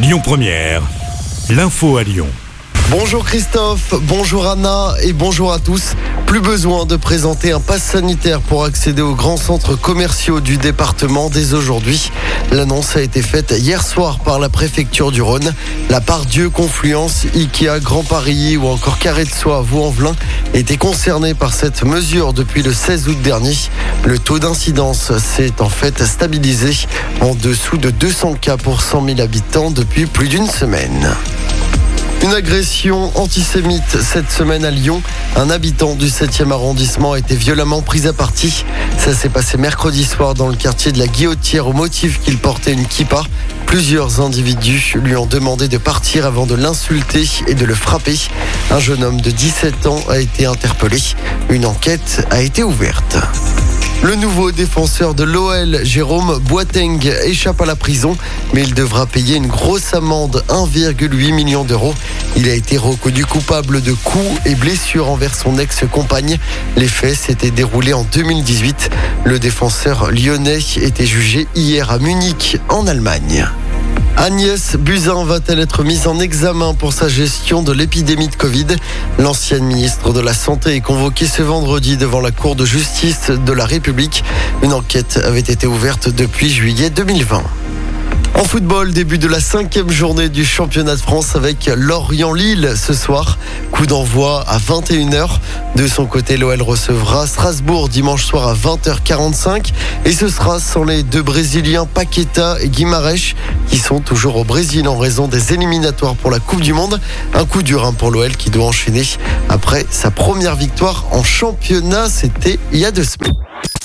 Lyon Première, l'info à Lyon. Bonjour Christophe, bonjour Anna et bonjour à tous. Plus besoin de présenter un pass sanitaire pour accéder aux grands centres commerciaux du département dès aujourd'hui. L'annonce a été faite hier soir par la préfecture du Rhône. La part Dieu, Confluence, Ikea, Grand Paris ou encore Carré de Soie, Vaux-en-Velin étaient concernés par cette mesure depuis le 16 août dernier. Le taux d'incidence s'est en fait stabilisé en dessous de 200 cas pour 100 000 habitants depuis plus d'une semaine. Une agression antisémite cette semaine à Lyon. Un habitant du 7e arrondissement a été violemment pris à partie. Ça s'est passé mercredi soir dans le quartier de la Guillotière au motif qu'il portait une kippa. Plusieurs individus lui ont demandé de partir avant de l'insulter et de le frapper. Un jeune homme de 17 ans a été interpellé. Une enquête a été ouverte. Le nouveau défenseur de l'OL, Jérôme Boateng, échappe à la prison, mais il devra payer une grosse amende, 1,8 million d'euros. Il a été reconnu coupable de coups et blessures envers son ex-compagne. Les faits s'étaient déroulés en 2018. Le défenseur lyonnais était jugé hier à Munich, en Allemagne. Agnès Buzyn va-t-elle être mise en examen pour sa gestion de l'épidémie de Covid L'ancienne ministre de la Santé est convoquée ce vendredi devant la Cour de justice de la République. Une enquête avait été ouverte depuis juillet 2020. En football, début de la cinquième journée du championnat de France avec Lorient-Lille ce soir. Coup d'envoi à 21h. De son côté, l'OL recevra Strasbourg dimanche soir à 20h45. Et ce sera sans les deux Brésiliens Paqueta et Guimarães qui sont toujours au Brésil en raison des éliminatoires pour la Coupe du Monde. Un coup dur hein, pour l'OL qui doit enchaîner après sa première victoire en championnat. C'était il y a deux semaines.